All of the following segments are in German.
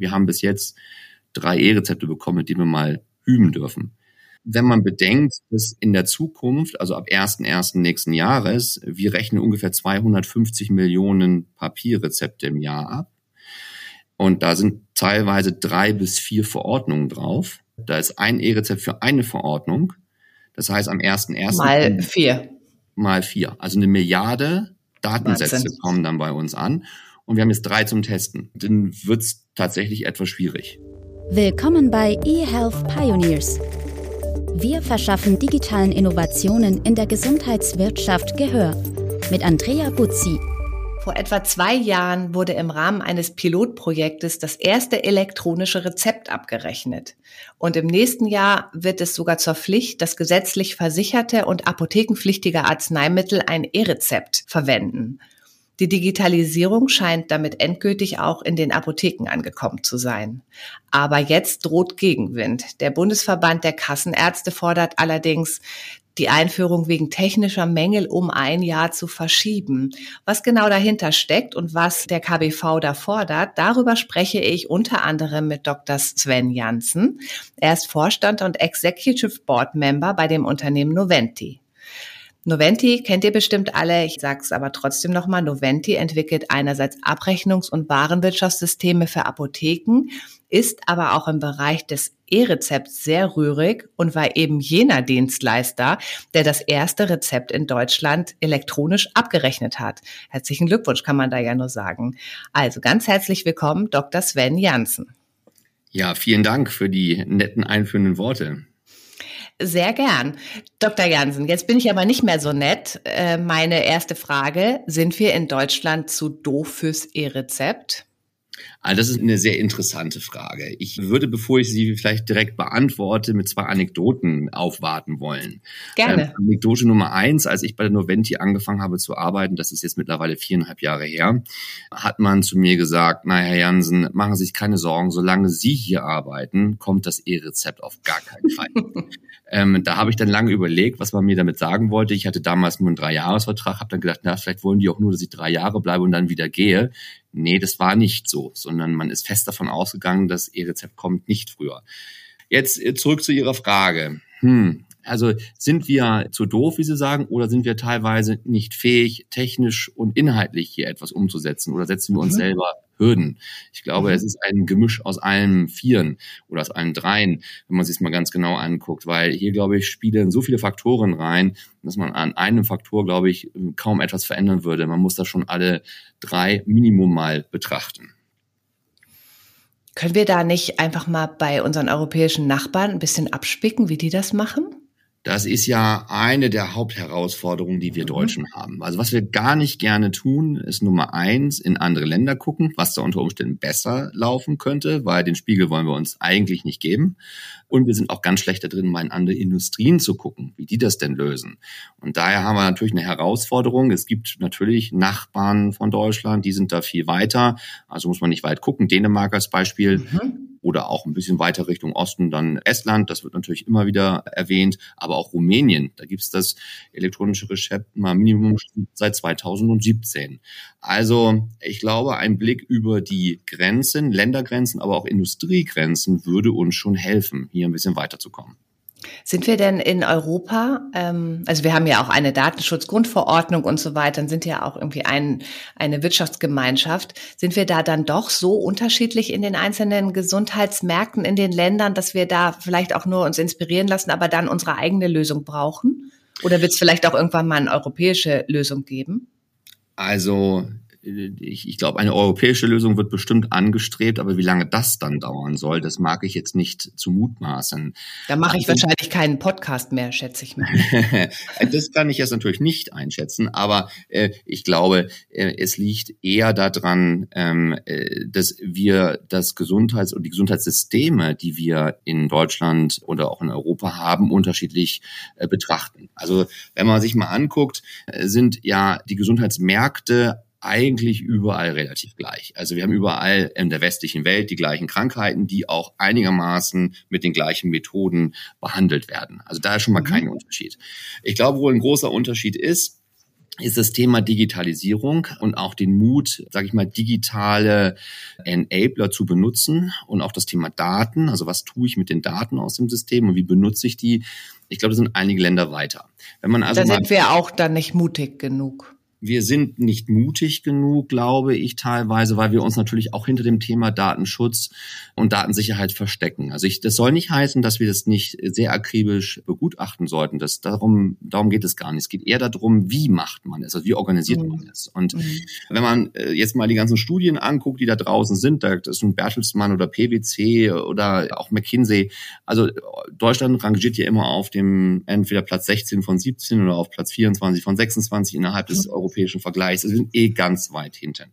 Wir haben bis jetzt drei E-Rezepte bekommen, mit denen wir mal üben dürfen. Wenn man bedenkt, dass in der Zukunft, also ab 1.1. nächsten Jahres, wir rechnen ungefähr 250 Millionen Papierrezepte im Jahr ab. Und da sind teilweise drei bis vier Verordnungen drauf. Da ist ein E-Rezept für eine Verordnung. Das heißt, am 1.1. Mal vier. Mal vier. Also eine Milliarde Datensätze Wahnsinn. kommen dann bei uns an. Und wir haben jetzt drei zum Testen. Dann wird's tatsächlich etwas schwierig. Willkommen bei eHealth Pioneers. Wir verschaffen digitalen Innovationen in der Gesundheitswirtschaft Gehör. Mit Andrea Buzzi. Vor etwa zwei Jahren wurde im Rahmen eines Pilotprojektes das erste elektronische Rezept abgerechnet. Und im nächsten Jahr wird es sogar zur Pflicht, dass gesetzlich versicherte und apothekenpflichtige Arzneimittel ein E-Rezept verwenden. Die Digitalisierung scheint damit endgültig auch in den Apotheken angekommen zu sein. Aber jetzt droht Gegenwind. Der Bundesverband der Kassenärzte fordert allerdings, die Einführung wegen technischer Mängel um ein Jahr zu verschieben. Was genau dahinter steckt und was der KBV da fordert, darüber spreche ich unter anderem mit Dr. Sven Janssen. Er ist Vorstand und Executive Board Member bei dem Unternehmen Noventi. Noventi kennt ihr bestimmt alle, ich sage es aber trotzdem nochmal, Noventi entwickelt einerseits Abrechnungs- und Warenwirtschaftssysteme für Apotheken, ist aber auch im Bereich des E-Rezepts sehr rührig und war eben jener Dienstleister, der das erste Rezept in Deutschland elektronisch abgerechnet hat. Herzlichen Glückwunsch, kann man da ja nur sagen. Also ganz herzlich willkommen, Dr. Sven Janssen. Ja, vielen Dank für die netten einführenden Worte. Sehr gern. Dr. Jansen, jetzt bin ich aber nicht mehr so nett. Äh, meine erste Frage, sind wir in Deutschland zu doof fürs E-Rezept? Also das ist eine sehr interessante Frage. Ich würde, bevor ich sie vielleicht direkt beantworte, mit zwei Anekdoten aufwarten wollen. Gerne. Ähm, Anekdote Nummer eins, als ich bei der Noventi angefangen habe zu arbeiten, das ist jetzt mittlerweile viereinhalb Jahre her, hat man zu mir gesagt, na Herr Jansen, machen Sie sich keine Sorgen, solange Sie hier arbeiten, kommt das E-Rezept auf gar keinen Fall. ähm, da habe ich dann lange überlegt, was man mir damit sagen wollte. Ich hatte damals nur einen Dreijahresvertrag, habe dann gedacht, na, vielleicht wollen die auch nur, dass ich drei Jahre bleibe und dann wieder gehe. Nee, das war nicht so, sondern man ist fest davon ausgegangen, dass E-Rezept kommt nicht früher. Jetzt äh, zurück zu Ihrer Frage. Hm, also sind wir zu doof, wie Sie sagen, oder sind wir teilweise nicht fähig, technisch und inhaltlich hier etwas umzusetzen? Oder setzen wir uns mhm. selber Hürden. Ich glaube, mhm. es ist ein Gemisch aus allen Vieren oder aus allen Dreien, wenn man sich es mal ganz genau anguckt, weil hier, glaube ich, spielen so viele Faktoren rein, dass man an einem Faktor, glaube ich, kaum etwas verändern würde. Man muss da schon alle drei Minimum mal betrachten. Können wir da nicht einfach mal bei unseren europäischen Nachbarn ein bisschen abspicken, wie die das machen? Das ist ja eine der Hauptherausforderungen, die wir mhm. Deutschen haben. Also was wir gar nicht gerne tun, ist Nummer eins, in andere Länder gucken, was da unter Umständen besser laufen könnte, weil den Spiegel wollen wir uns eigentlich nicht geben. Und wir sind auch ganz schlecht da drin, mal in andere Industrien zu gucken, wie die das denn lösen. Und daher haben wir natürlich eine Herausforderung. Es gibt natürlich Nachbarn von Deutschland, die sind da viel weiter. Also muss man nicht weit gucken. Dänemark als Beispiel. Mhm oder auch ein bisschen weiter Richtung Osten dann Estland, das wird natürlich immer wieder erwähnt, aber auch Rumänien, da gibt es das elektronische Rezept mal Minimum seit 2017. Also ich glaube, ein Blick über die Grenzen, Ländergrenzen, aber auch Industriegrenzen würde uns schon helfen, hier ein bisschen weiterzukommen. Sind wir denn in Europa, ähm, also wir haben ja auch eine Datenschutzgrundverordnung und so weiter, dann sind ja auch irgendwie ein, eine Wirtschaftsgemeinschaft. Sind wir da dann doch so unterschiedlich in den einzelnen Gesundheitsmärkten in den Ländern, dass wir da vielleicht auch nur uns inspirieren lassen, aber dann unsere eigene Lösung brauchen? Oder wird es vielleicht auch irgendwann mal eine europäische Lösung geben? Also ich, ich glaube, eine europäische Lösung wird bestimmt angestrebt, aber wie lange das dann dauern soll, das mag ich jetzt nicht zu mutmaßen. Da mache ich also, wahrscheinlich keinen Podcast mehr, schätze ich mal. das kann ich jetzt natürlich nicht einschätzen, aber äh, ich glaube, äh, es liegt eher daran, ähm, äh, dass wir das Gesundheits- und die Gesundheitssysteme, die wir in Deutschland oder auch in Europa haben, unterschiedlich äh, betrachten. Also wenn man sich mal anguckt, äh, sind ja die Gesundheitsmärkte eigentlich überall relativ gleich. Also wir haben überall in der westlichen Welt die gleichen Krankheiten, die auch einigermaßen mit den gleichen Methoden behandelt werden. Also da ist schon mal mhm. kein Unterschied. Ich glaube, wo ein großer Unterschied ist, ist das Thema Digitalisierung und auch den Mut, sage ich mal, digitale Enabler zu benutzen und auch das Thema Daten, also was tue ich mit den Daten aus dem System und wie benutze ich die. Ich glaube, da sind einige Länder weiter. Wenn man also da sind wir auch dann nicht mutig genug wir sind nicht mutig genug, glaube ich, teilweise, weil wir uns natürlich auch hinter dem Thema Datenschutz und Datensicherheit verstecken. Also ich, das soll nicht heißen, dass wir das nicht sehr akribisch begutachten sollten. Das, darum, darum geht es gar nicht. Es geht eher darum, wie macht man es, also wie organisiert mhm. man es. Und mhm. wenn man äh, jetzt mal die ganzen Studien anguckt, die da draußen sind, da ist ein Bertelsmann oder PwC oder auch McKinsey. Also Deutschland rangiert ja immer auf dem entweder Platz 16 von 17 oder auf Platz 24 von 26 innerhalb des mhm europäischen Vergleichs. Sie sind eh ganz weit hinten.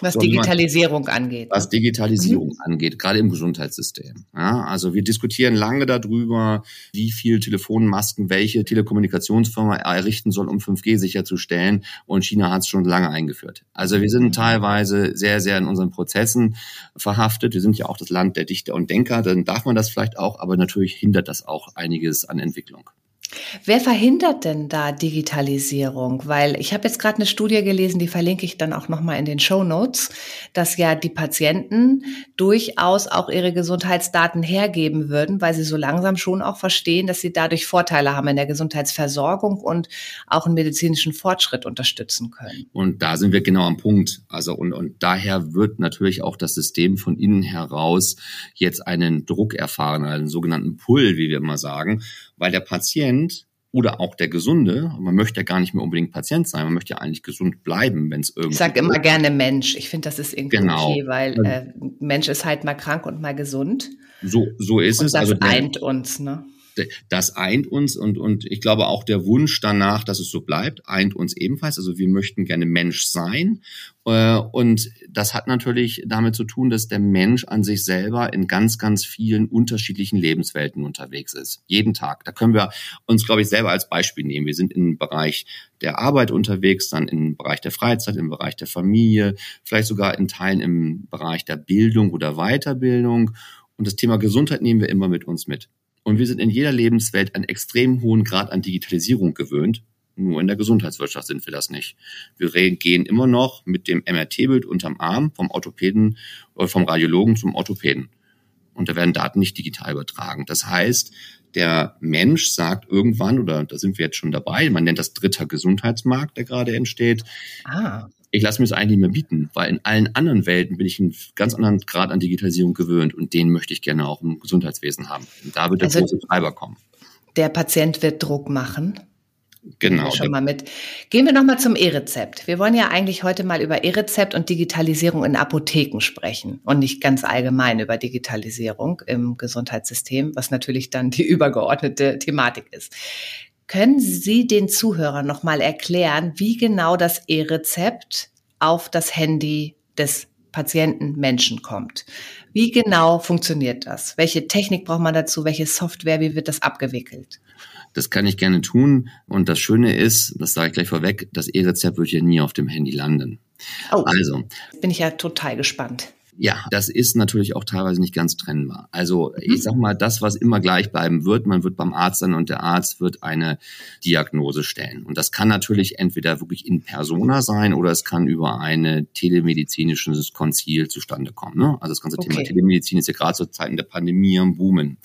Was so, Digitalisierung angeht. Was Digitalisierung mhm. angeht, gerade im Gesundheitssystem. Ja, also wir diskutieren lange darüber, wie viel Telefonmasken welche Telekommunikationsfirma errichten soll, um 5G sicherzustellen. Und China hat es schon lange eingeführt. Also wir sind teilweise sehr, sehr in unseren Prozessen verhaftet. Wir sind ja auch das Land der Dichter und Denker. Dann darf man das vielleicht auch, aber natürlich hindert das auch einiges an Entwicklung. Wer verhindert denn da Digitalisierung? Weil ich habe jetzt gerade eine Studie gelesen, die verlinke ich dann auch nochmal in den Show Notes, dass ja die Patienten durchaus auch ihre Gesundheitsdaten hergeben würden, weil sie so langsam schon auch verstehen, dass sie dadurch Vorteile haben in der Gesundheitsversorgung und auch einen medizinischen Fortschritt unterstützen können. Und da sind wir genau am Punkt. Also und, und daher wird natürlich auch das System von innen heraus jetzt einen Druck erfahren, einen sogenannten Pull, wie wir immer sagen weil der Patient oder auch der Gesunde, man möchte ja gar nicht mehr unbedingt Patient sein, man möchte ja eigentlich gesund bleiben, wenn es irgendwie. Ich sage immer gerne Mensch. Ich finde, das ist irgendwie genau. okay, weil äh, Mensch ist halt mal krank und mal gesund. So, so ist und es. Das also der, eint uns, ne? Das eint uns und, und ich glaube auch der Wunsch danach, dass es so bleibt, eint uns ebenfalls. Also wir möchten gerne Mensch sein. Äh, und das hat natürlich damit zu tun, dass der Mensch an sich selber in ganz, ganz vielen unterschiedlichen Lebenswelten unterwegs ist. Jeden Tag. Da können wir uns, glaube ich, selber als Beispiel nehmen. Wir sind im Bereich der Arbeit unterwegs, dann im Bereich der Freizeit, im Bereich der Familie, vielleicht sogar in Teilen im Bereich der Bildung oder Weiterbildung. Und das Thema Gesundheit nehmen wir immer mit uns mit. Und wir sind in jeder Lebenswelt einen extrem hohen Grad an Digitalisierung gewöhnt. Nur in der Gesundheitswirtschaft sind wir das nicht. Wir gehen immer noch mit dem MRT-Bild unterm Arm vom Orthopäden oder vom Radiologen zum Orthopäden. Und da werden Daten nicht digital übertragen. Das heißt, der Mensch sagt irgendwann, oder da sind wir jetzt schon dabei, man nennt das dritter Gesundheitsmarkt, der gerade entsteht. Ah ich lasse mir das eigentlich nicht mehr bieten, weil in allen anderen Welten bin ich einen ganz anderen Grad an Digitalisierung gewöhnt und den möchte ich gerne auch im Gesundheitswesen haben. Und da wird der also große Treiber kommen. Der Patient wird Druck machen. Genau. Schon mal mit. Gehen wir nochmal zum E-Rezept. Wir wollen ja eigentlich heute mal über E-Rezept und Digitalisierung in Apotheken sprechen und nicht ganz allgemein über Digitalisierung im Gesundheitssystem, was natürlich dann die übergeordnete Thematik ist. Können Sie den Zuhörern nochmal erklären, wie genau das E-Rezept auf das Handy des Patienten Menschen kommt? Wie genau funktioniert das? Welche Technik braucht man dazu? Welche Software? Wie wird das abgewickelt? Das kann ich gerne tun. Und das Schöne ist, das sage ich gleich vorweg, das E-Rezept wird ja nie auf dem Handy landen. Oh, also bin ich ja total gespannt. Ja, das ist natürlich auch teilweise nicht ganz trennbar. Also ich mhm. sag mal, das, was immer gleich bleiben wird, man wird beim Arzt sein und der Arzt wird eine Diagnose stellen. Und das kann natürlich entweder wirklich in persona sein oder es kann über eine telemedizinisches Konzil zustande kommen. Ne? Also das ganze okay. Thema Telemedizin ist ja gerade zur Zeiten der Pandemie am Boomen.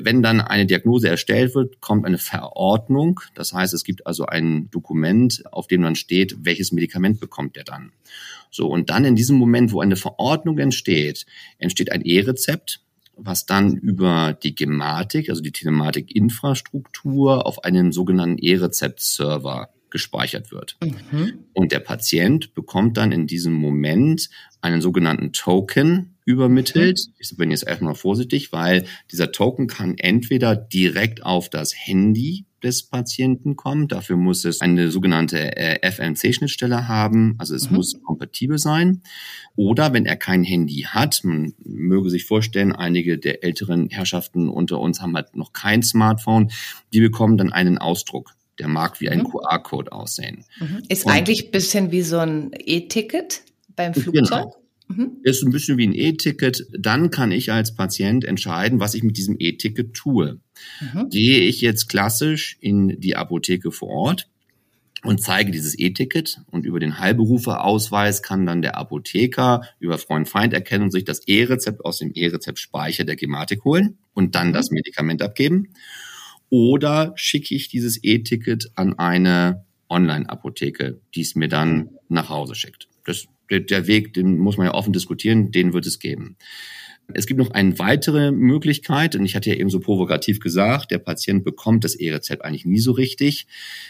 Wenn dann eine Diagnose erstellt wird, kommt eine Verordnung. Das heißt, es gibt also ein Dokument, auf dem dann steht, welches Medikament bekommt er dann. So, und dann in diesem Moment, wo eine Verordnung entsteht, entsteht ein E-Rezept, was dann über die Gematik, also die Telematik-Infrastruktur, auf einen sogenannten E-Rezept-Server gespeichert wird. Mhm. Und der Patient bekommt dann in diesem Moment einen sogenannten Token übermittelt. Mhm. Ich bin jetzt erstmal vorsichtig, weil dieser Token kann entweder direkt auf das Handy des Patienten kommen. Dafür muss es eine sogenannte äh, FNC-Schnittstelle haben, also es mhm. muss kompatibel sein. Oder wenn er kein Handy hat, man möge sich vorstellen, einige der älteren Herrschaften unter uns haben halt noch kein Smartphone, die bekommen dann einen Ausdruck. Der mag wie ein mhm. QR-Code aussehen. Mhm. Ist Und, eigentlich ein bisschen wie so ein E-Ticket beim genau. Flugzeug? Genau. Mhm. Ist ein bisschen wie ein E-Ticket. Dann kann ich als Patient entscheiden, was ich mit diesem E-Ticket tue. Mhm. Gehe ich jetzt klassisch in die Apotheke vor Ort, und zeige dieses E-Ticket und über den Heilberuferausweis kann dann der Apotheker über Freund-Feind-Erkennung sich das E-Rezept aus dem E-Rezept-Speicher der Gematik holen und dann das Medikament abgeben. Oder schicke ich dieses E-Ticket an eine Online-Apotheke, die es mir dann nach Hause schickt. Das, der, Weg, den muss man ja offen diskutieren, den wird es geben. Es gibt noch eine weitere Möglichkeit, und ich hatte ja eben so provokativ gesagt, der Patient bekommt das E-Rezept eigentlich nie so richtig.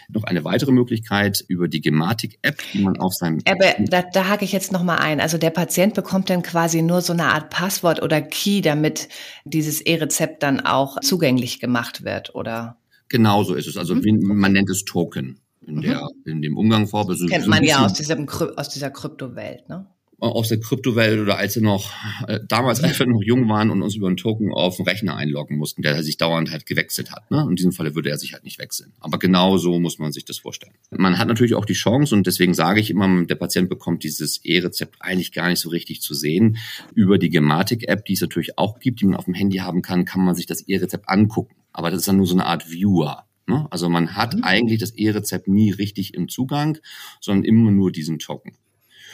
Noch eine weitere Möglichkeit über die Gematik-App, die man auf seinem... Aber da, da hake ich jetzt nochmal ein. Also der Patient bekommt dann quasi nur so eine Art Passwort oder Key, damit dieses E-Rezept dann auch zugänglich gemacht wird, oder? Genauso ist es. Also mhm. man nennt es Token in, mhm. der, in dem Umgang vor. Also Kennt man ja aus, diesem, aus dieser Kryptowelt, ne? aus der Kryptowelt oder als sie noch äh, damals einfach noch jung waren und uns über einen Token auf den Rechner einloggen mussten, der sich dauernd halt gewechselt hat. Ne? In diesem Falle würde er sich halt nicht wechseln. Aber genau so muss man sich das vorstellen. Man hat natürlich auch die Chance und deswegen sage ich immer, der Patient bekommt dieses E-Rezept eigentlich gar nicht so richtig zu sehen. Über die Gematik-App, die es natürlich auch gibt, die man auf dem Handy haben kann, kann man sich das E-Rezept angucken. Aber das ist dann nur so eine Art Viewer. Ne? Also man hat mhm. eigentlich das E-Rezept nie richtig im Zugang, sondern immer nur diesen Token.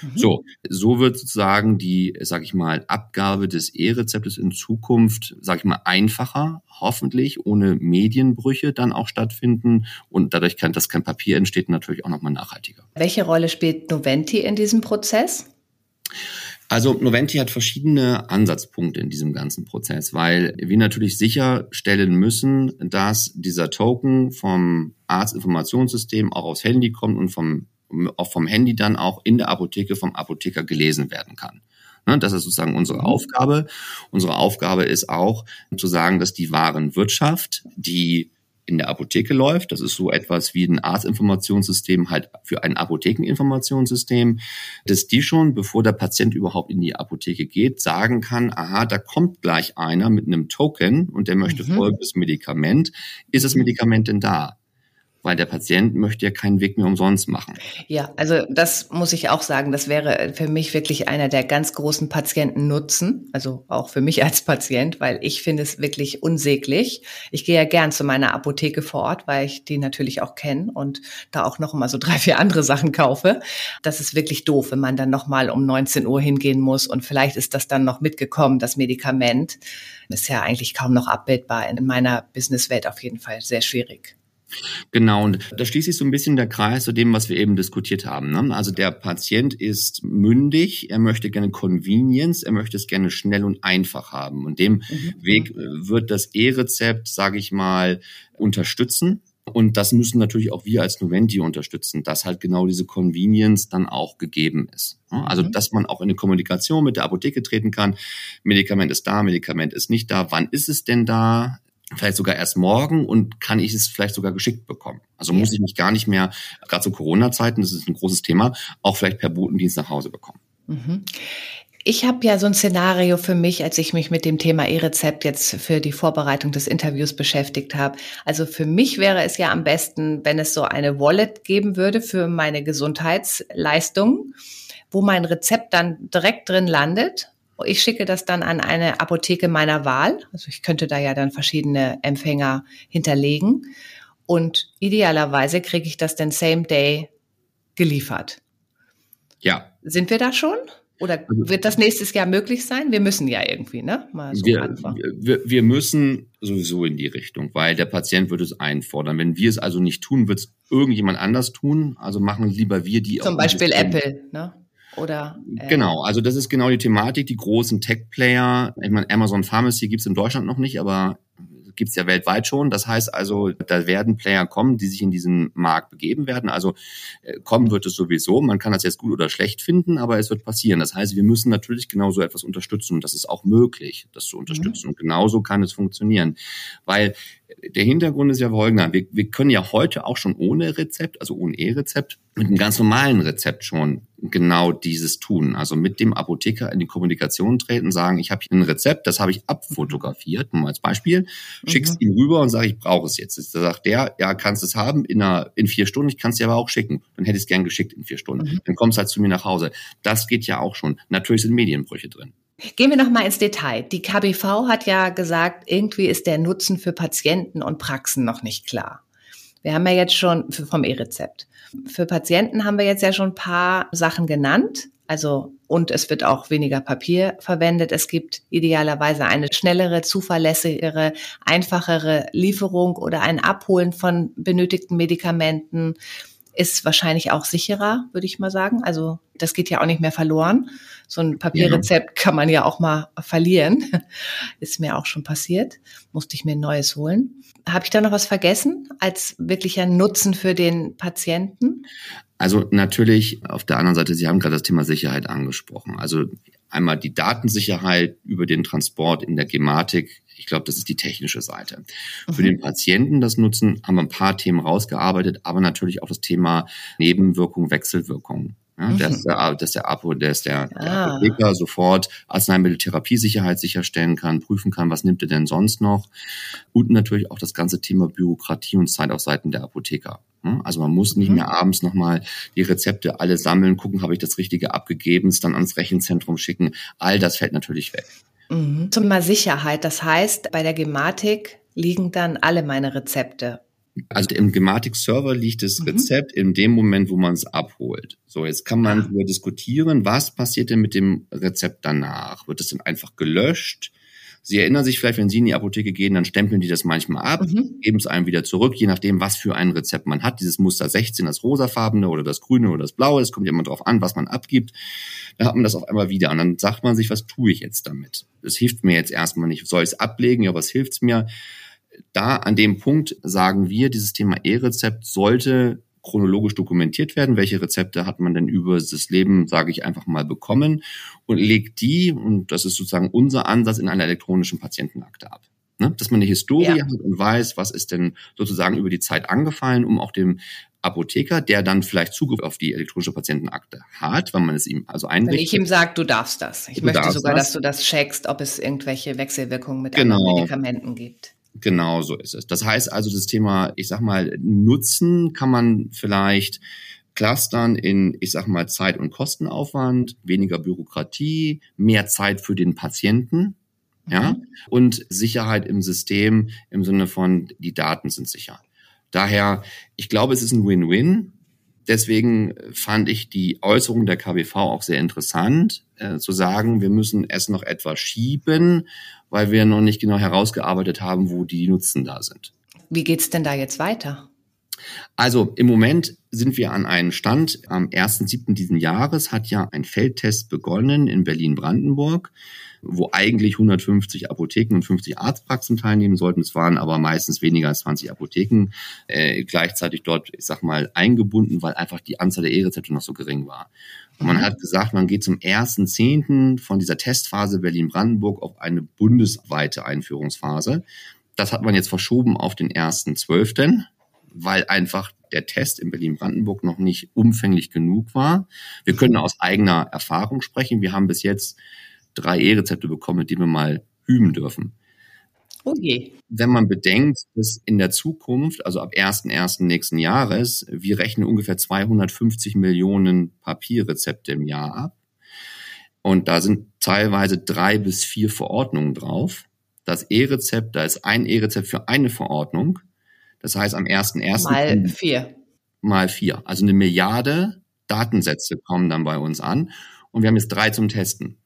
Mhm. So, so wird sozusagen die, sag ich mal, Abgabe des E-Rezeptes in Zukunft, sag ich mal, einfacher, hoffentlich ohne Medienbrüche dann auch stattfinden und dadurch kann, dass kein Papier entsteht, natürlich auch nochmal nachhaltiger. Welche Rolle spielt Noventi in diesem Prozess? Also Noventi hat verschiedene Ansatzpunkte in diesem ganzen Prozess, weil wir natürlich sicherstellen müssen, dass dieser Token vom Arztinformationssystem auch aufs Handy kommt und vom auch vom Handy dann auch in der Apotheke vom Apotheker gelesen werden kann. Ne, das ist sozusagen unsere mhm. Aufgabe. Unsere Aufgabe ist auch zu sagen, dass die Warenwirtschaft, die in der Apotheke läuft, das ist so etwas wie ein Arztinformationssystem halt für ein Apothekeninformationssystem, dass die schon, bevor der Patient überhaupt in die Apotheke geht, sagen kann, aha, da kommt gleich einer mit einem Token und der möchte mhm. folgendes Medikament. Ist das Medikament denn da? Weil der Patient möchte ja keinen Weg mehr umsonst machen. Ja, also das muss ich auch sagen, das wäre für mich wirklich einer der ganz großen Patientennutzen, also auch für mich als Patient, weil ich finde es wirklich unsäglich. Ich gehe ja gern zu meiner Apotheke vor Ort, weil ich die natürlich auch kenne und da auch noch mal so drei, vier andere Sachen kaufe. Das ist wirklich doof, wenn man dann noch mal um 19 Uhr hingehen muss und vielleicht ist das dann noch mitgekommen, das Medikament. ist ja eigentlich kaum noch abbildbar in meiner Businesswelt auf jeden Fall sehr schwierig. Genau, und da schließt sich so ein bisschen der Kreis zu dem, was wir eben diskutiert haben. Ne? Also der Patient ist mündig, er möchte gerne Convenience, er möchte es gerne schnell und einfach haben. Und dem mhm. Weg äh, wird das E-Rezept, sage ich mal, unterstützen. Und das müssen natürlich auch wir als Noventi unterstützen, dass halt genau diese Convenience dann auch gegeben ist. Also, mhm. dass man auch in eine Kommunikation mit der Apotheke treten kann. Medikament ist da, Medikament ist nicht da. Wann ist es denn da? Vielleicht sogar erst morgen und kann ich es vielleicht sogar geschickt bekommen. Also muss ich mich gar nicht mehr, gerade zu Corona-Zeiten, das ist ein großes Thema, auch vielleicht per Botendienst nach Hause bekommen. Mhm. Ich habe ja so ein Szenario für mich, als ich mich mit dem Thema E-Rezept jetzt für die Vorbereitung des Interviews beschäftigt habe. Also für mich wäre es ja am besten, wenn es so eine Wallet geben würde für meine Gesundheitsleistungen, wo mein Rezept dann direkt drin landet ich schicke das dann an eine Apotheke meiner Wahl. Also ich könnte da ja dann verschiedene Empfänger hinterlegen. Und idealerweise kriege ich das dann same day geliefert. Ja. Sind wir da schon? Oder also wird das nächstes Jahr möglich sein? Wir müssen ja irgendwie, ne? Mal so wir, wir, wir müssen sowieso in die Richtung, weil der Patient wird es einfordern. Wenn wir es also nicht tun, wird es irgendjemand anders tun. Also machen lieber wir die. Zum Beispiel Apple, ne? Oder, äh genau, also das ist genau die Thematik. Die großen Tech-Player, ich meine, Amazon Pharmacy gibt's in Deutschland noch nicht, aber gibt's ja weltweit schon. Das heißt also, da werden Player kommen, die sich in diesen Markt begeben werden. Also äh, kommen wird es sowieso. Man kann das jetzt gut oder schlecht finden, aber es wird passieren. Das heißt, wir müssen natürlich genauso etwas unterstützen und das ist auch möglich, das zu unterstützen. Mhm. Und genauso kann es funktionieren. Weil der Hintergrund ist ja folgender. Wir, wir können ja heute auch schon ohne Rezept, also ohne E-Rezept, mit einem ganz normalen Rezept schon genau dieses tun. Also mit dem Apotheker in die Kommunikation treten, sagen, ich habe hier ein Rezept, das habe ich abfotografiert, nur als Beispiel, schickst mhm. ihm rüber und sage, ich brauche es jetzt. Da sagt der, ja, kannst es haben in, einer, in vier Stunden, ich kann es dir aber auch schicken. Dann hätte ich es gern geschickt in vier Stunden. Mhm. Dann kommst halt zu mir nach Hause. Das geht ja auch schon. Natürlich sind Medienbrüche drin. Gehen wir noch mal ins Detail. Die KBV hat ja gesagt, irgendwie ist der Nutzen für Patienten und Praxen noch nicht klar. Wir haben ja jetzt schon vom E-Rezept. Für Patienten haben wir jetzt ja schon ein paar Sachen genannt. Also, und es wird auch weniger Papier verwendet. Es gibt idealerweise eine schnellere, zuverlässigere, einfachere Lieferung oder ein Abholen von benötigten Medikamenten ist wahrscheinlich auch sicherer, würde ich mal sagen. Also das geht ja auch nicht mehr verloren. So ein Papierrezept kann man ja auch mal verlieren. Ist mir auch schon passiert. Musste ich mir ein neues holen. Habe ich da noch was vergessen als wirklicher Nutzen für den Patienten? Also natürlich auf der anderen Seite, Sie haben gerade das Thema Sicherheit angesprochen. Also einmal die Datensicherheit über den Transport in der Gematik. Ich glaube, das ist die technische Seite. Mhm. Für den Patienten das Nutzen haben wir ein paar Themen rausgearbeitet, aber natürlich auch das Thema Nebenwirkung, Wechselwirkung. Ja, mhm. dass, der, dass der Apo, dass der, ah. der Apotheker sofort Arzneimitteltherapiesicherheit sicherstellen kann, prüfen kann, was nimmt er denn sonst noch. Und natürlich auch das ganze Thema Bürokratie und Zeit auf Seiten der Apotheker. Also man muss nicht mhm. mehr abends nochmal die Rezepte alle sammeln, gucken, habe ich das Richtige abgegeben, es dann ans Rechenzentrum schicken. All das fällt natürlich weg. Mhm. Zum Thema Sicherheit. Das heißt, bei der Gematik liegen dann alle meine Rezepte. Also im Gematik-Server liegt das mhm. Rezept in dem Moment, wo man es abholt. So, jetzt kann man ah. darüber diskutieren, was passiert denn mit dem Rezept danach? Wird es dann einfach gelöscht? Sie erinnern sich vielleicht, wenn Sie in die Apotheke gehen, dann stempeln die das manchmal ab, mhm. geben es einem wieder zurück, je nachdem, was für ein Rezept man hat. Dieses Muster 16, das rosafarbene oder das grüne oder das blaue, es kommt ja immer drauf an, was man abgibt. Da hat man das auf einmal wieder und dann sagt man sich, was tue ich jetzt damit? Das hilft mir jetzt erstmal nicht. Soll ich es ablegen? Ja, was hilft's mir? Da an dem Punkt sagen wir, dieses Thema E-Rezept sollte chronologisch dokumentiert werden, welche Rezepte hat man denn über das Leben, sage ich einfach mal, bekommen und legt die, und das ist sozusagen unser Ansatz, in einer elektronischen Patientenakte ab. Ne? Dass man eine Historie ja. hat und weiß, was ist denn sozusagen über die Zeit angefallen, um auch dem Apotheker, der dann vielleicht Zugriff auf die elektronische Patientenakte hat, wenn man es ihm also einrichtet. Wenn ich ihm sage, du darfst das. Ich möchte sogar, das. dass du das checkst, ob es irgendwelche Wechselwirkungen mit genau. anderen Medikamenten gibt. Genau so ist es. Das heißt also, das Thema, ich sag mal, Nutzen kann man vielleicht clustern in, ich sag mal, Zeit- und Kostenaufwand, weniger Bürokratie, mehr Zeit für den Patienten, ja, mhm. und Sicherheit im System im Sinne von, die Daten sind sicher. Daher, ich glaube, es ist ein Win-Win. Deswegen fand ich die Äußerung der KBV auch sehr interessant, äh, zu sagen, wir müssen es noch etwas schieben, weil wir noch nicht genau herausgearbeitet haben, wo die Nutzen da sind. Wie geht's denn da jetzt weiter? Also im Moment sind wir an einem Stand. Am 1.7. diesen Jahres hat ja ein Feldtest begonnen in Berlin-Brandenburg wo eigentlich 150 Apotheken und 50 Arztpraxen teilnehmen sollten. Es waren aber meistens weniger als 20 Apotheken äh, gleichzeitig dort, ich sag mal, eingebunden, weil einfach die Anzahl der E-Rezepte noch so gering war. Und man mhm. hat gesagt, man geht zum ersten Zehnten von dieser Testphase Berlin-Brandenburg auf eine bundesweite Einführungsphase. Das hat man jetzt verschoben auf den ersten Zwölften, weil einfach der Test in Berlin-Brandenburg noch nicht umfänglich genug war. Wir können aus eigener Erfahrung sprechen. Wir haben bis jetzt drei E-Rezepte bekommen, mit denen wir mal üben dürfen. Oh je. Wenn man bedenkt, dass in der Zukunft, also ab 1.1. nächsten Jahres, wir rechnen ungefähr 250 Millionen Papierrezepte im Jahr ab. Und da sind teilweise drei bis vier Verordnungen drauf. Das E-Rezept, da ist ein E-Rezept für eine Verordnung. Das heißt, am 1.1. Mal vier. Mal vier. Also eine Milliarde Datensätze kommen dann bei uns an. Und wir haben jetzt drei zum Testen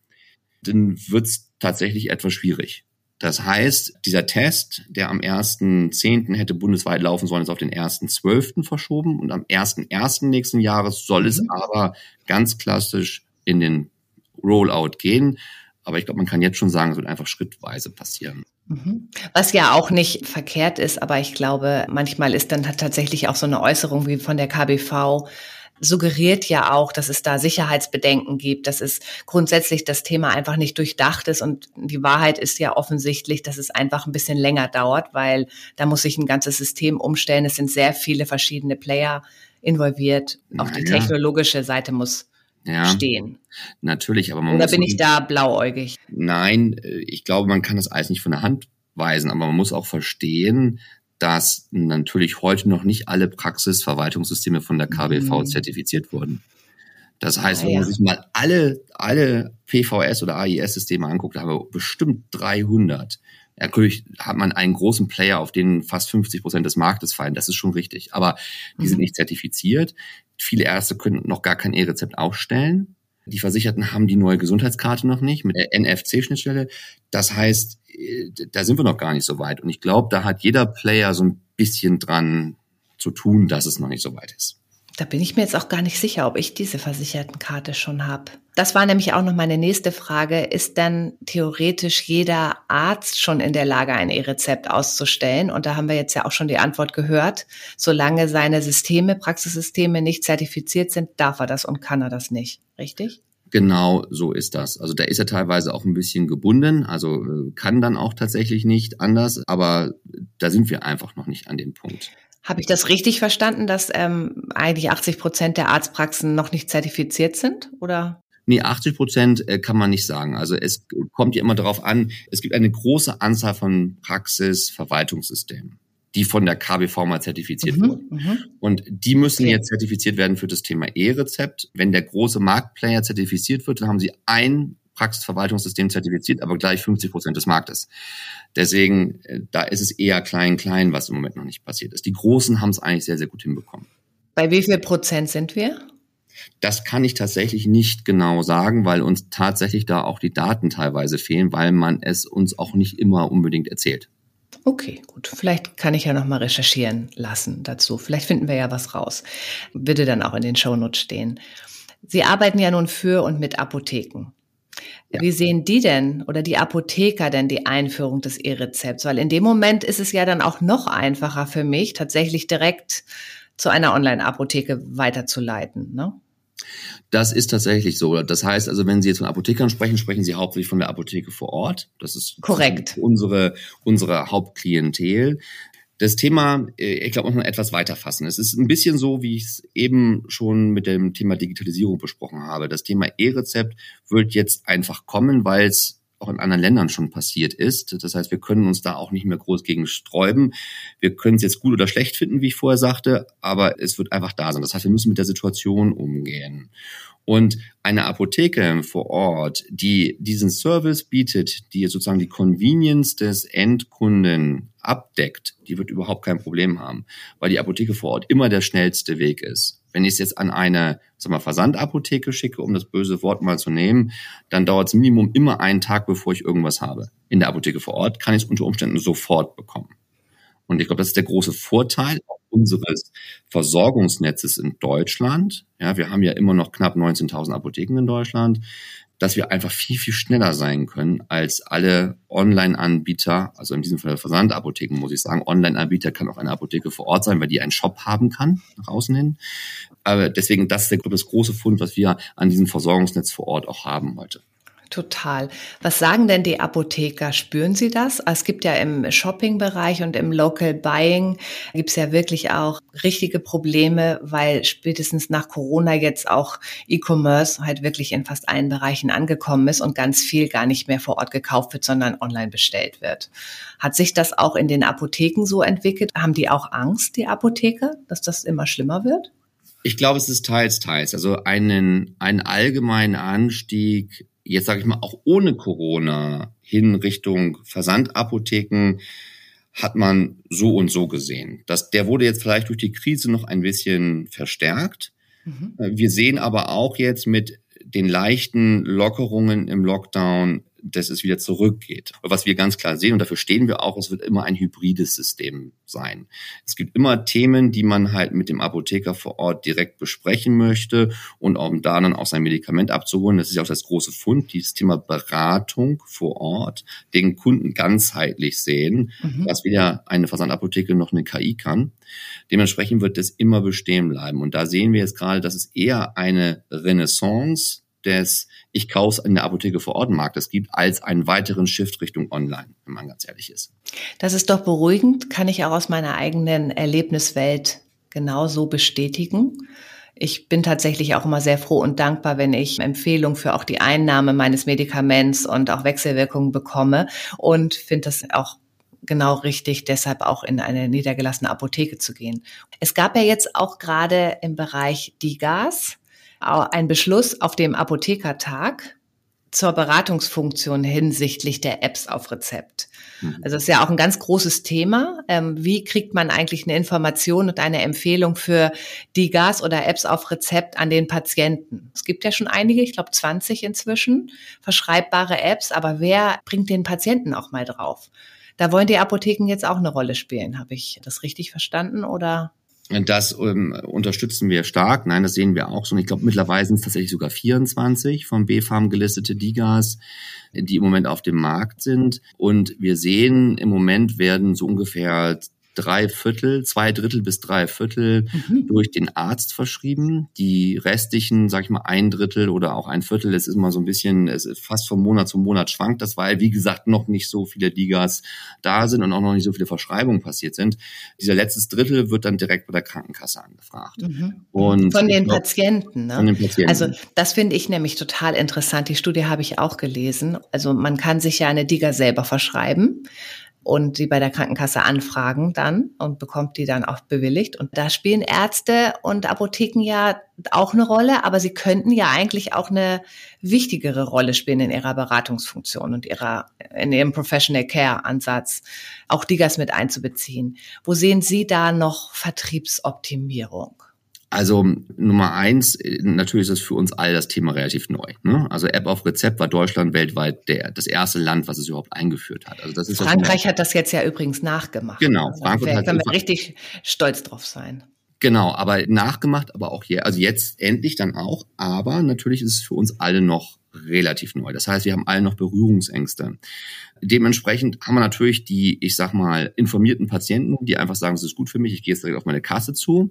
dann wird es tatsächlich etwas schwierig. Das heißt, dieser Test, der am 1.10. hätte bundesweit laufen sollen, ist auf den 1.12. verschoben und am 1.1. nächsten Jahres soll es mhm. aber ganz klassisch in den Rollout gehen. Aber ich glaube, man kann jetzt schon sagen, es wird einfach schrittweise passieren. Mhm. Was ja auch nicht verkehrt ist, aber ich glaube, manchmal ist dann tatsächlich auch so eine Äußerung wie von der KBV, suggeriert ja auch, dass es da Sicherheitsbedenken gibt, dass es grundsätzlich das Thema einfach nicht durchdacht ist. Und die Wahrheit ist ja offensichtlich, dass es einfach ein bisschen länger dauert, weil da muss sich ein ganzes System umstellen. Es sind sehr viele verschiedene Player involviert. Auch die technologische Seite muss ja, stehen. Natürlich, aber man Oder muss bin ich da blauäugig? Nein, äh, ich glaube, man kann das alles nicht von der Hand weisen, aber man muss auch verstehen, dass natürlich heute noch nicht alle Praxisverwaltungssysteme von der KBV mhm. zertifiziert wurden. Das heißt, ah, wenn man sich mal alle, alle PVS oder AIS-Systeme anguckt, da haben wir bestimmt 300. Natürlich hat man einen großen Player, auf den fast 50 Prozent des Marktes fallen. Das ist schon richtig. Aber die mhm. sind nicht zertifiziert. Viele Ärzte können noch gar kein E-Rezept aufstellen. Die Versicherten haben die neue Gesundheitskarte noch nicht mit der NFC-Schnittstelle. Das heißt, äh, da sind wir noch gar nicht so weit. Und ich glaube, da hat jeder Player so ein bisschen dran zu tun, dass es noch nicht so weit ist. Da bin ich mir jetzt auch gar nicht sicher, ob ich diese Versichertenkarte schon habe. Das war nämlich auch noch meine nächste Frage. Ist denn theoretisch jeder Arzt schon in der Lage, ein E-Rezept auszustellen? Und da haben wir jetzt ja auch schon die Antwort gehört. Solange seine Systeme, Praxissysteme nicht zertifiziert sind, darf er das und kann er das nicht. Richtig? Genau so ist das. Also da ist er teilweise auch ein bisschen gebunden, also äh, kann dann auch tatsächlich nicht anders, aber da sind wir einfach noch nicht an dem Punkt. Habe ich das richtig verstanden, dass ähm, eigentlich 80 Prozent der Arztpraxen noch nicht zertifiziert sind? Oder? Nee, 80 Prozent äh, kann man nicht sagen. Also es kommt ja immer darauf an, es gibt eine große Anzahl von Praxisverwaltungssystemen, die von der KBV mal zertifiziert mhm, wurden. Mhm. Und die müssen okay. jetzt zertifiziert werden für das Thema E-Rezept. Wenn der große Marktplayer zertifiziert wird, dann haben sie ein Praxisverwaltungssystem zertifiziert, aber gleich 50 Prozent des Marktes. Deswegen, äh, da ist es eher klein, klein, was im Moment noch nicht passiert ist. Die Großen haben es eigentlich sehr, sehr gut hinbekommen. Bei wie viel Prozent sind wir? Das kann ich tatsächlich nicht genau sagen, weil uns tatsächlich da auch die Daten teilweise fehlen, weil man es uns auch nicht immer unbedingt erzählt. Okay, gut. Vielleicht kann ich ja noch mal recherchieren lassen dazu. Vielleicht finden wir ja was raus. Würde dann auch in den Shownotes stehen. Sie arbeiten ja nun für und mit Apotheken. Ja. Wie sehen die denn oder die Apotheker denn die Einführung des E-Rezepts? Weil in dem Moment ist es ja dann auch noch einfacher für mich, tatsächlich direkt zu einer Online-Apotheke weiterzuleiten. Ne? Das ist tatsächlich so. Das heißt also, wenn Sie jetzt von Apothekern sprechen, sprechen Sie hauptsächlich von der Apotheke vor Ort. Das ist korrekt. Unsere, unsere Hauptklientel. Das Thema, äh, ich glaube, muss man etwas weiter fassen. Es ist ein bisschen so, wie ich es eben schon mit dem Thema Digitalisierung besprochen habe. Das Thema E-Rezept wird jetzt einfach kommen, weil es auch in anderen Ländern schon passiert ist. Das heißt, wir können uns da auch nicht mehr groß gegen sträuben. Wir können es jetzt gut oder schlecht finden, wie ich vorher sagte, aber es wird einfach da sein. Das heißt, wir müssen mit der Situation umgehen. Und eine Apotheke vor Ort, die diesen Service bietet, die sozusagen die Convenience des Endkunden abdeckt, die wird überhaupt kein Problem haben, weil die Apotheke vor Ort immer der schnellste Weg ist. Wenn ich es jetzt an eine sag mal, Versandapotheke schicke, um das böse Wort mal zu nehmen, dann dauert es Minimum immer einen Tag, bevor ich irgendwas habe. In der Apotheke vor Ort kann ich es unter Umständen sofort bekommen. Und ich glaube, das ist der große Vorteil unseres Versorgungsnetzes in Deutschland. Ja, wir haben ja immer noch knapp 19.000 Apotheken in Deutschland, dass wir einfach viel, viel schneller sein können als alle Online-Anbieter, also in diesem Fall Versandapotheken, muss ich sagen. Online-Anbieter kann auch eine Apotheke vor Ort sein, weil die einen Shop haben kann, nach außen hin. Aber deswegen, das ist das große Fund, was wir an diesem Versorgungsnetz vor Ort auch haben heute. Total. Was sagen denn die Apotheker? Spüren Sie das? Es gibt ja im Shopping-Bereich und im Local Buying gibt es ja wirklich auch richtige Probleme, weil spätestens nach Corona jetzt auch E-Commerce halt wirklich in fast allen Bereichen angekommen ist und ganz viel gar nicht mehr vor Ort gekauft wird, sondern online bestellt wird. Hat sich das auch in den Apotheken so entwickelt? Haben die auch Angst, die Apotheker, dass das immer schlimmer wird? Ich glaube, es ist teils, teils. Also einen, einen allgemeinen Anstieg jetzt sage ich mal auch ohne Corona hin Richtung Versandapotheken hat man so und so gesehen. Das, der wurde jetzt vielleicht durch die Krise noch ein bisschen verstärkt. Mhm. Wir sehen aber auch jetzt mit den leichten Lockerungen im Lockdown dass es wieder zurückgeht. Was wir ganz klar sehen, und dafür stehen wir auch, es wird immer ein hybrides System sein. Es gibt immer Themen, die man halt mit dem Apotheker vor Ort direkt besprechen möchte und um da dann auch sein Medikament abzuholen. Das ist ja auch das große Fund, dieses Thema Beratung vor Ort, den Kunden ganzheitlich sehen, mhm. was weder eine Versandapotheke noch eine KI kann. Dementsprechend wird das immer bestehen bleiben. Und da sehen wir jetzt gerade, dass es eher eine Renaissance des ich kaufe es in der Apotheke vor Ort Marktes gibt, als einen weiteren Shift Richtung Online, wenn man ganz ehrlich ist. Das ist doch beruhigend, kann ich auch aus meiner eigenen Erlebniswelt genauso bestätigen. Ich bin tatsächlich auch immer sehr froh und dankbar, wenn ich Empfehlungen für auch die Einnahme meines Medikaments und auch Wechselwirkungen bekomme und finde das auch genau richtig, deshalb auch in eine niedergelassene Apotheke zu gehen. Es gab ja jetzt auch gerade im Bereich Digas ein Beschluss auf dem Apothekertag zur Beratungsfunktion hinsichtlich der Apps auf Rezept. Mhm. Also das ist ja auch ein ganz großes Thema. Ähm, wie kriegt man eigentlich eine Information und eine Empfehlung für die Gas oder Apps auf Rezept an den Patienten? Es gibt ja schon einige, ich glaube 20 inzwischen, verschreibbare Apps, aber wer bringt den Patienten auch mal drauf? Da wollen die Apotheken jetzt auch eine Rolle spielen. Habe ich das richtig verstanden oder? Das ähm, unterstützen wir stark. Nein, das sehen wir auch so. Und ich glaube, mittlerweile sind es tatsächlich sogar 24 vom BfArM gelistete Digas, die im Moment auf dem Markt sind. Und wir sehen, im Moment werden so ungefähr drei Viertel, zwei Drittel bis drei Viertel mhm. durch den Arzt verschrieben. Die restlichen, sag ich mal, ein Drittel oder auch ein Viertel, das ist immer so ein bisschen, es ist fast von Monat zu Monat schwankt das, weil, wie gesagt, noch nicht so viele Digas da sind und auch noch nicht so viele Verschreibungen passiert sind. Dieser letztes Drittel wird dann direkt bei der Krankenkasse angefragt. Mhm. Und von den glaub, Patienten, ne? Von den Patienten. Also das finde ich nämlich total interessant. Die Studie habe ich auch gelesen. Also man kann sich ja eine Diga selber verschreiben und die bei der Krankenkasse anfragen dann und bekommt die dann auch bewilligt. Und da spielen Ärzte und Apotheken ja auch eine Rolle, aber sie könnten ja eigentlich auch eine wichtigere Rolle spielen in ihrer Beratungsfunktion und ihrer, in ihrem Professional Care Ansatz, auch Digas mit einzubeziehen. Wo sehen Sie da noch Vertriebsoptimierung? Also Nummer eins, natürlich ist es für uns all das Thema relativ neu. Ne? Also App auf Rezept war Deutschland weltweit der, das erste Land, was es überhaupt eingeführt hat. Also das ist Frankreich hat das jetzt ja übrigens nachgemacht. Genau, also Frankreich hat können wir richtig stolz drauf sein. Genau, aber nachgemacht, aber auch hier, also jetzt endlich dann auch, aber natürlich ist es für uns alle noch relativ neu. Das heißt, wir haben alle noch Berührungsängste. Dementsprechend haben wir natürlich die, ich sag mal, informierten Patienten, die einfach sagen, es ist gut für mich, ich gehe jetzt direkt auf meine Kasse zu.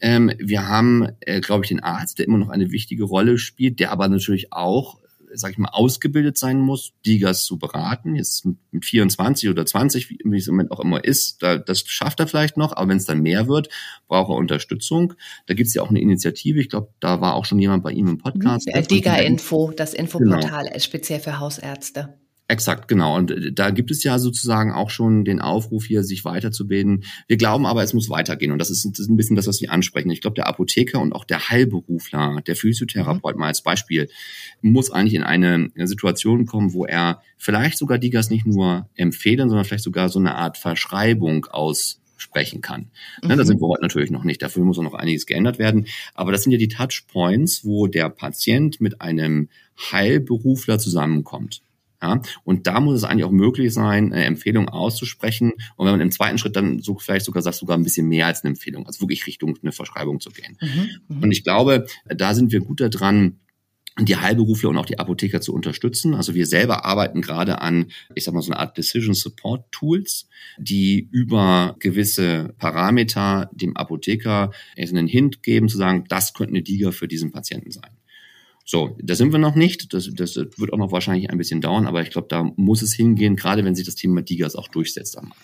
Ähm, wir haben, äh, glaube ich, den Arzt, der immer noch eine wichtige Rolle spielt, der aber natürlich auch sag ich mal, ausgebildet sein muss, Digas zu beraten. Jetzt mit 24 oder 20, wie, es im Moment auch immer ist, da, das schafft er vielleicht noch, aber wenn es dann mehr wird, braucht er Unterstützung. Da gibt es ja auch eine Initiative, ich glaube, da war auch schon jemand bei ihm im Podcast. Ja, Diga Info, das Infoportal genau. speziell für Hausärzte. Exakt, genau. Und äh, da gibt es ja sozusagen auch schon den Aufruf hier, sich weiterzubilden. Wir glauben aber, es muss weitergehen. Und das ist, das ist ein bisschen das, was Sie ansprechen. Ich glaube, der Apotheker und auch der Heilberufler, der Physiotherapeut mhm. mal als Beispiel, muss eigentlich in eine Situation kommen, wo er vielleicht sogar Digas nicht nur empfehlen, sondern vielleicht sogar so eine Art Verschreibung aus sprechen kann. Mhm. da sind wir heute natürlich noch nicht. Dafür muss auch noch einiges geändert werden. Aber das sind ja die Touchpoints, wo der Patient mit einem Heilberufler zusammenkommt. Ja, und da muss es eigentlich auch möglich sein, eine Empfehlung auszusprechen. Und wenn man im zweiten Schritt dann so vielleicht sogar sagt, sogar ein bisschen mehr als eine Empfehlung, also wirklich Richtung eine Verschreibung zu gehen. Mhm, mhm. und ich glaube, da sind wir gut daran, die Heilberufler und auch die Apotheker zu unterstützen. Also wir selber arbeiten gerade an, ich sag mal, so eine Art Decision Support Tools, die über gewisse Parameter dem Apotheker einen Hint geben, zu sagen, das könnte eine Diga für diesen Patienten sein. So, da sind wir noch nicht. Das, das wird auch noch wahrscheinlich ein bisschen dauern, aber ich glaube, da muss es hingehen, gerade wenn sich das Thema Digas auch durchsetzt am Markt.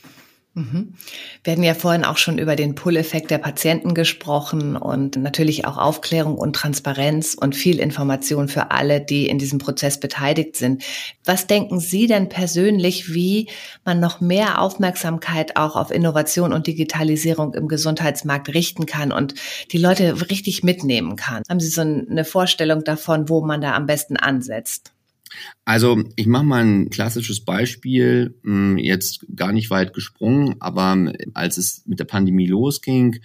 Mhm. Wir hatten ja vorhin auch schon über den Pull-Effekt der Patienten gesprochen und natürlich auch Aufklärung und Transparenz und viel Information für alle, die in diesem Prozess beteiligt sind. Was denken Sie denn persönlich, wie man noch mehr Aufmerksamkeit auch auf Innovation und Digitalisierung im Gesundheitsmarkt richten kann und die Leute richtig mitnehmen kann? Haben Sie so eine Vorstellung davon, wo man da am besten ansetzt? Also ich mache mal ein klassisches Beispiel, hm, jetzt gar nicht weit gesprungen, aber als es mit der Pandemie losging,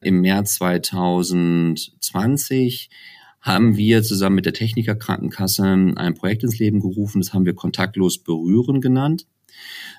im März 2020, haben wir zusammen mit der Technikerkrankenkasse ein Projekt ins Leben gerufen, das haben wir kontaktlos berühren genannt.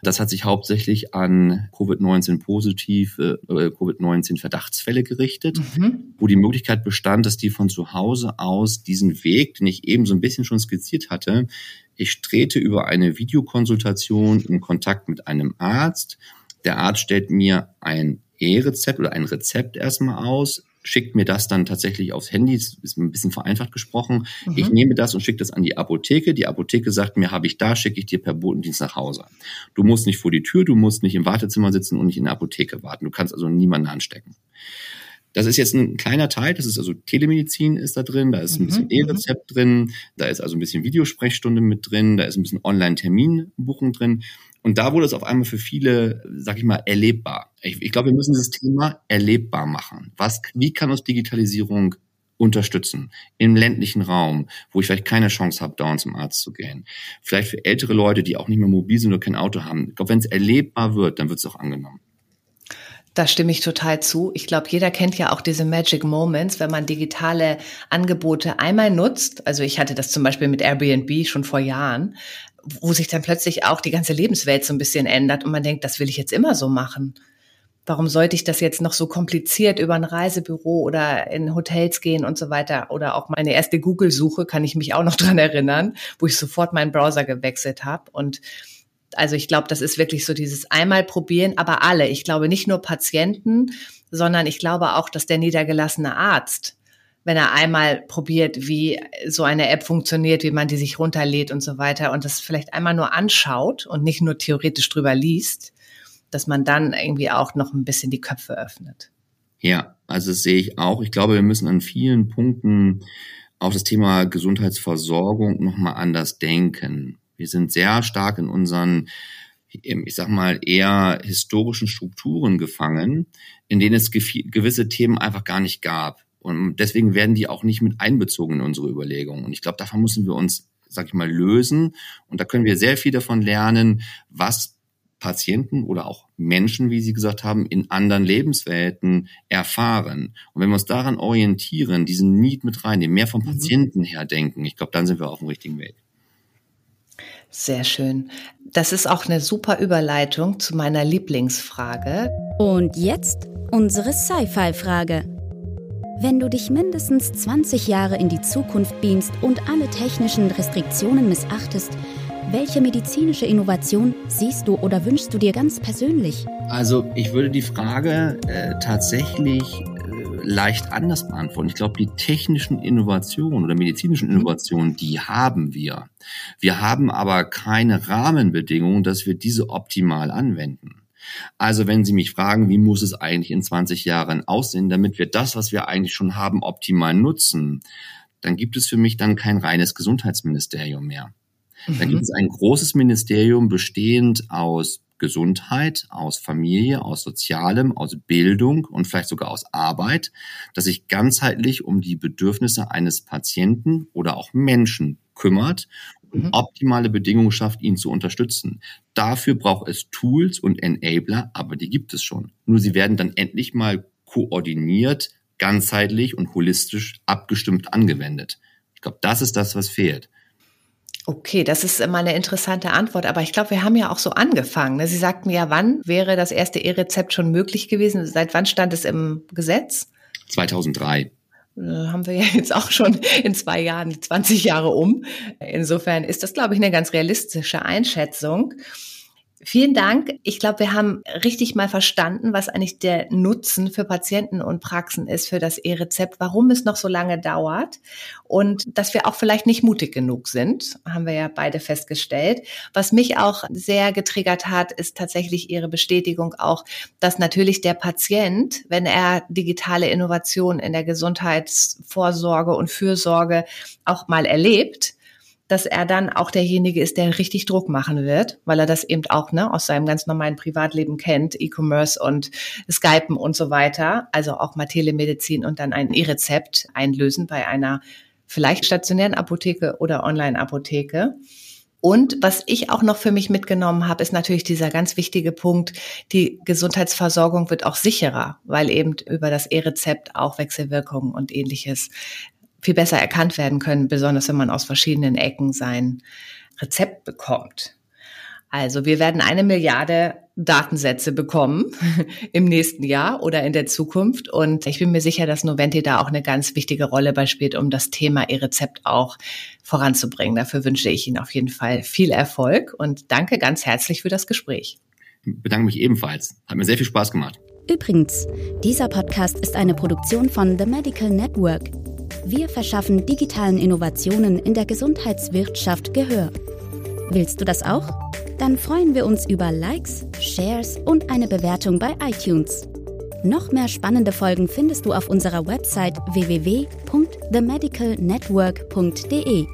Das hat sich hauptsächlich an Covid-19 positive, äh, Covid-19 Verdachtsfälle gerichtet, mhm. wo die Möglichkeit bestand, dass die von zu Hause aus diesen Weg, den ich eben so ein bisschen schon skizziert hatte, ich trete über eine Videokonsultation in Kontakt mit einem Arzt. Der Arzt stellt mir ein E-Rezept oder ein Rezept erstmal aus, schickt mir das dann tatsächlich aufs Handy, das ist ein bisschen vereinfacht gesprochen. Mhm. Ich nehme das und schicke das an die Apotheke. Die Apotheke sagt mir, habe ich da, schicke ich dir per Botendienst nach Hause. Du musst nicht vor die Tür, du musst nicht im Wartezimmer sitzen und nicht in der Apotheke warten. Du kannst also niemanden anstecken. Das ist jetzt ein kleiner Teil, das ist also Telemedizin ist da drin, da ist ein bisschen mhm, E-Rezept drin, da ist also ein bisschen Videosprechstunde mit drin, da ist ein bisschen Online-Terminbuchung drin. Und da wurde es auf einmal für viele, sag ich mal, erlebbar. Ich, ich glaube, wir müssen dieses Thema erlebbar machen. Was, wie kann uns Digitalisierung unterstützen. Im ländlichen Raum, wo ich vielleicht keine Chance habe, dauernd zum Arzt zu gehen. Vielleicht für ältere Leute, die auch nicht mehr mobil sind oder kein Auto haben. Ich glaube, wenn es erlebbar wird, dann wird es auch angenommen. Da stimme ich total zu. Ich glaube, jeder kennt ja auch diese Magic Moments, wenn man digitale Angebote einmal nutzt. Also ich hatte das zum Beispiel mit Airbnb schon vor Jahren, wo sich dann plötzlich auch die ganze Lebenswelt so ein bisschen ändert und man denkt, das will ich jetzt immer so machen. Warum sollte ich das jetzt noch so kompliziert über ein Reisebüro oder in Hotels gehen und so weiter? Oder auch meine erste Google-Suche kann ich mich auch noch dran erinnern, wo ich sofort meinen Browser gewechselt habe und also ich glaube, das ist wirklich so dieses einmal probieren, aber alle. Ich glaube nicht nur Patienten, sondern ich glaube auch, dass der niedergelassene Arzt, wenn er einmal probiert, wie so eine App funktioniert, wie man die sich runterlädt und so weiter und das vielleicht einmal nur anschaut und nicht nur theoretisch drüber liest, dass man dann irgendwie auch noch ein bisschen die Köpfe öffnet. Ja, also das sehe ich auch. Ich glaube, wir müssen an vielen Punkten auch das Thema Gesundheitsversorgung nochmal anders denken. Wir sind sehr stark in unseren, ich sag mal, eher historischen Strukturen gefangen, in denen es gewisse Themen einfach gar nicht gab. Und deswegen werden die auch nicht mit einbezogen in unsere Überlegungen. Und ich glaube, davon müssen wir uns, sag ich mal, lösen. Und da können wir sehr viel davon lernen, was Patienten oder auch Menschen, wie Sie gesagt haben, in anderen Lebenswelten erfahren. Und wenn wir uns daran orientieren, diesen Need mit reinnehmen, mehr vom mhm. Patienten her denken, ich glaube, dann sind wir auf dem richtigen Weg. Sehr schön. Das ist auch eine super Überleitung zu meiner Lieblingsfrage. Und jetzt unsere Sci-Fi-Frage. Wenn du dich mindestens 20 Jahre in die Zukunft beamst und alle technischen Restriktionen missachtest, welche medizinische Innovation siehst du oder wünschst du dir ganz persönlich? Also ich würde die Frage äh, tatsächlich leicht anders beantworten. Ich glaube, die technischen Innovationen oder medizinischen mhm. Innovationen, die haben wir. Wir haben aber keine Rahmenbedingungen, dass wir diese optimal anwenden. Also wenn Sie mich fragen, wie muss es eigentlich in 20 Jahren aussehen, damit wir das, was wir eigentlich schon haben, optimal nutzen, dann gibt es für mich dann kein reines Gesundheitsministerium mehr. Dann gibt mhm. es ein großes Ministerium bestehend aus Gesundheit, aus Familie, aus Sozialem, aus Bildung und vielleicht sogar aus Arbeit, das sich ganzheitlich um die Bedürfnisse eines Patienten oder auch Menschen kümmert und mhm. optimale Bedingungen schafft, ihn zu unterstützen. Dafür braucht es Tools und Enabler, aber die gibt es schon. Nur sie werden dann endlich mal koordiniert, ganzheitlich und holistisch abgestimmt angewendet. Ich glaube, das ist das, was fehlt. Okay, das ist mal eine interessante Antwort, aber ich glaube, wir haben ja auch so angefangen. Ne? Sie sagten ja, wann wäre das erste E-Rezept schon möglich gewesen? Seit wann stand es im Gesetz? 2003 äh, haben wir ja jetzt auch schon in zwei Jahren 20 Jahre um. Insofern ist das, glaube ich, eine ganz realistische Einschätzung. Vielen Dank. Ich glaube, wir haben richtig mal verstanden, was eigentlich der Nutzen für Patienten und Praxen ist für das E-Rezept, warum es noch so lange dauert und dass wir auch vielleicht nicht mutig genug sind, haben wir ja beide festgestellt. Was mich auch sehr getriggert hat, ist tatsächlich Ihre Bestätigung auch, dass natürlich der Patient, wenn er digitale Innovation in der Gesundheitsvorsorge und Fürsorge auch mal erlebt, dass er dann auch derjenige ist, der richtig Druck machen wird, weil er das eben auch ne, aus seinem ganz normalen Privatleben kennt, E-Commerce und Skypen und so weiter, also auch mal Telemedizin und dann ein E-Rezept einlösen bei einer vielleicht stationären Apotheke oder Online-Apotheke. Und was ich auch noch für mich mitgenommen habe, ist natürlich dieser ganz wichtige Punkt, die Gesundheitsversorgung wird auch sicherer, weil eben über das E-Rezept auch Wechselwirkungen und ähnliches viel besser erkannt werden können, besonders wenn man aus verschiedenen Ecken sein Rezept bekommt. Also wir werden eine Milliarde Datensätze bekommen im nächsten Jahr oder in der Zukunft. Und ich bin mir sicher, dass Noventi da auch eine ganz wichtige Rolle bei spielt, um das Thema E-Rezept auch voranzubringen. Dafür wünsche ich Ihnen auf jeden Fall viel Erfolg und danke ganz herzlich für das Gespräch. Ich bedanke mich ebenfalls. Hat mir sehr viel Spaß gemacht. Übrigens, dieser Podcast ist eine Produktion von The Medical Network. Wir verschaffen digitalen Innovationen in der Gesundheitswirtschaft Gehör. Willst du das auch? Dann freuen wir uns über Likes, Shares und eine Bewertung bei iTunes. Noch mehr spannende Folgen findest du auf unserer Website www.themedicalnetwork.de.